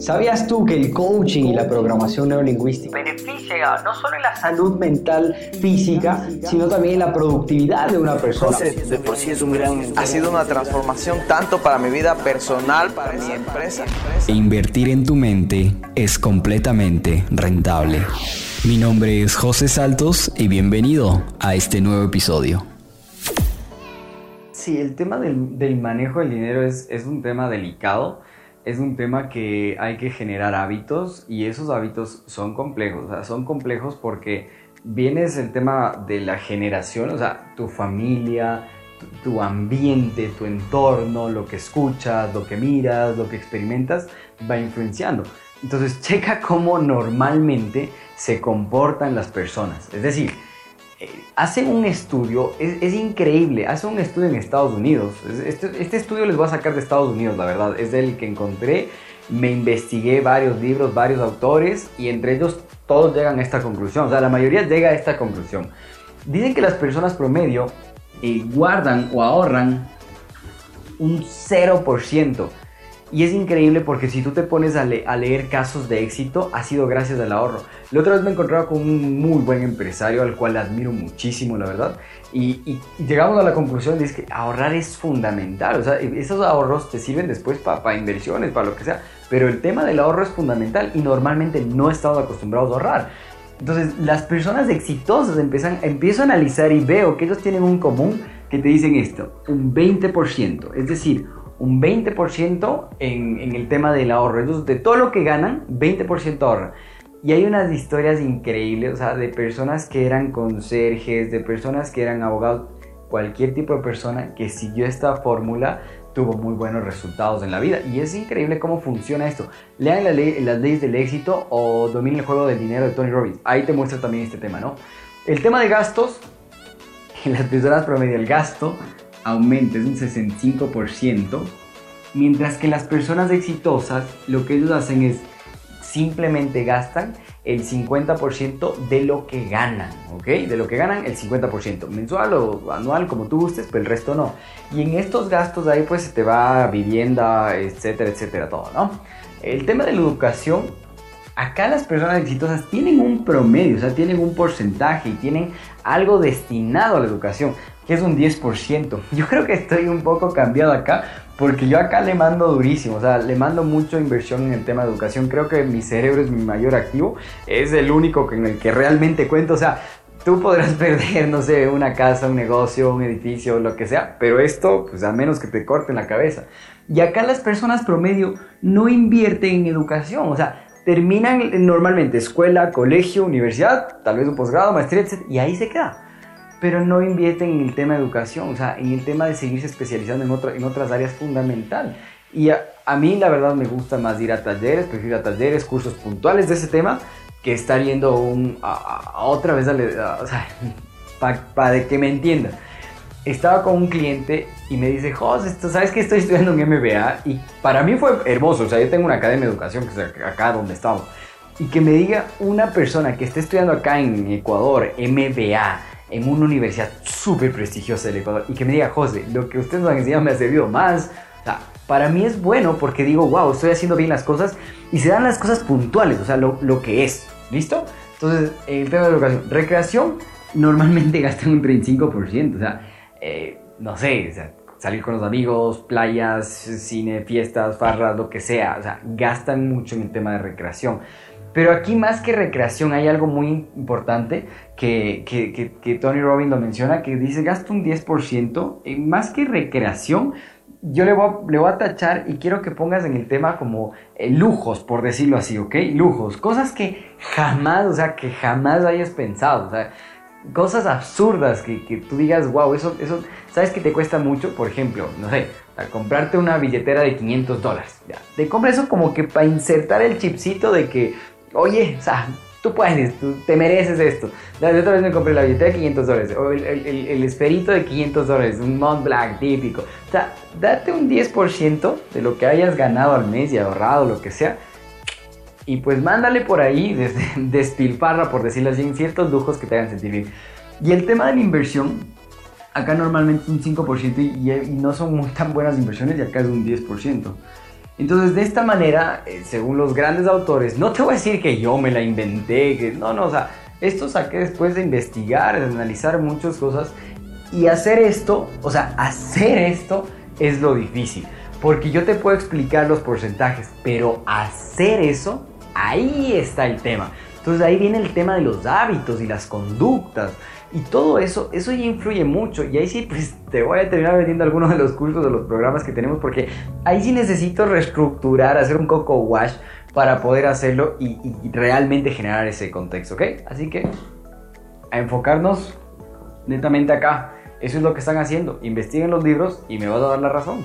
¿Sabías tú que el coaching y la programación neurolingüística beneficia no solo en la salud mental física, sino también en la productividad de una persona? De por sí es un gran... Ha sido una transformación tanto para mi vida personal, para mi empresa. E invertir en tu mente es completamente rentable. Mi nombre es José Saltos y bienvenido a este nuevo episodio. Sí, el tema del, del manejo del dinero es, es un tema delicado es un tema que hay que generar hábitos y esos hábitos son complejos. O sea, son complejos porque vienes el tema de la generación, o sea, tu familia, tu, ambiente, tu entorno, lo que escuchas, lo que miras, lo que experimentas, va influenciando. Entonces, checa cómo normalmente se comportan las personas. Es decir, hacen un estudio, es, increíble, hacen un estudio en Estados Unidos. Este, este, estudio les voy a sacar de Estados Unidos, la verdad, es el que encontré. Me investigué varios libros, varios autores y entre ellos todos llegan a esta conclusión. O sea, la mayoría llega a esta conclusión. Dicen que las personas promedio eh, guardan o ahorran un 0%. Y es increíble porque si tú te pones a, leer casos de éxito, ha sido gracias al ahorro. La otra vez me encontraba con un muy buen empresario al cual admiro muchísimo, la verdad. Y, llegamos a la conclusión de que ahorrar es fundamental. O sea, esos ahorros te sirven después para inversiones, para lo que sea. Pero el tema del ahorro es fundamental y normalmente no estamos acostumbrados a ahorrar. Entonces, las personas exitosas empiezan, empiezo a analizar y veo que ellos tienen un común que te dicen esto, un 20%. Es decir, un 20% en, el tema del ahorro. Entonces, de todo lo que ganan, 20% ahorran. Y hay unas historias increíbles, o sea, de personas que eran conserjes, de personas que eran abogados, cualquier tipo de persona que siguió esta fórmula tuvo muy buenos resultados en la vida. Y es increíble cómo funciona esto. Lean la ley, las leyes del éxito o dominen el juego del dinero de Tony Robbins. Ahí te muestra también este tema, ¿no? El tema de gastos, en las personas promedio el gasto aumenta, es un 65%, mientras que las personas exitosas lo que ellos hacen es simplemente gastan el 50% de lo que ganan, ¿ok? De lo que ganan el 50%, mensual o anual, como tú gustes, pero el resto no. Y en estos gastos ahí pues se te va vivienda, etcétera, etcétera, todo, ¿no? El tema de la educación, acá las personas exitosas tienen un promedio, o sea, tienen un porcentaje y tienen algo destinado a la educación que es un 10%. Yo creo que estoy un poco cambiado acá, porque yo acá le mando durísimo, o sea, le mando mucha inversión en el tema de educación. Creo que mi cerebro es mi mayor activo, es el único en el que realmente cuento, o sea, tú podrás perder, no sé, una casa, un negocio, un edificio, lo que sea, pero esto, pues a menos que te corten la cabeza. Y acá las personas promedio no invierten en educación, o sea, terminan normalmente escuela, colegio, universidad, tal vez un posgrado, maestría, etc. Y ahí se queda pero no invierten en el tema de educación, o sea, en el tema de seguirse especializando en, en otras áreas fundamental. Y a, mí la verdad me gusta más ir a talleres, prefiero a talleres, cursos puntuales de ese tema, que estar yendo un, a, otra vez, a, o sea, para que me entiendan. Estaba con un cliente y me dice, José, ¿sabes que estoy estudiando un MBA? Y para mí fue hermoso, o sea, yo tengo una academia de educación que es acá donde estamos. Y que me diga una persona que esté estudiando acá en Ecuador, MBA, en una universidad súper prestigiosa del Ecuador y que me diga, José, lo que ustedes me han enseñado me ha servido más. O sea, para mí es bueno porque digo, wow, estoy haciendo bien las cosas y se dan las cosas puntuales, o sea, lo, lo que es. ¿Listo? Entonces, el tema de educación. Recreación, normalmente gastan un 35%, o sea, eh, no sé, salir con los amigos, playas, cine, fiestas, farras, lo que sea, o sea, gastan mucho en el tema de recreación. Pero aquí más que recreación hay algo muy importante que, que, que, Tony Robbins lo menciona, que dice gasta un 10%, y más que recreación, yo le voy, a, le voy a tachar y quiero que pongas en el tema como eh, lujos, por decirlo así, ¿ok? Lujos, cosas que jamás, o sea, que jamás hayas pensado, o sea, cosas absurdas que, que tú digas, wow, eso, eso, ¿sabes que te cuesta mucho? Por ejemplo, no sé, comprarte una billetera de 500 dólares. Ya. Te compras eso como que para insertar el chipcito de que oye, o sea, tú puedes, tú te mereces esto. La otra vez me compré la billetera de 500 dólares, o el, esperito de 500 dólares, un Mont Blanc típico. O sea, date un 10% de lo que hayas ganado al mes y ahorrado, lo que sea. Y pues mándale por ahí, desde, despilfarra, por decirlo así, ciertos lujos que te hagan sentir bien. Y el tema de la inversión, acá normalmente es un 5% y, y no son muy tan buenas inversiones y acá es un 10%. Entonces, de esta manera, eh, según los grandes autores, no te voy a decir que yo me la inventé, que no, no, o sea, esto saqué después de investigar, de analizar muchas cosas y hacer esto, o sea, hacer esto es lo difícil. Porque yo te puedo explicar los porcentajes, pero hacer eso, ahí está el tema. Entonces ahí viene el tema de los hábitos y las conductas. Y todo eso, eso ya influye mucho. Y ahí sí, pues te voy a terminar vendiendo algunos de los cursos, de los programas que tenemos, porque ahí sí necesito reestructurar, hacer un coco wash para poder hacerlo y, realmente generar ese contexto, ¿ok? Así que a enfocarnos netamente acá. Eso es lo que están haciendo. Investiguen los libros y me vas a dar la razón.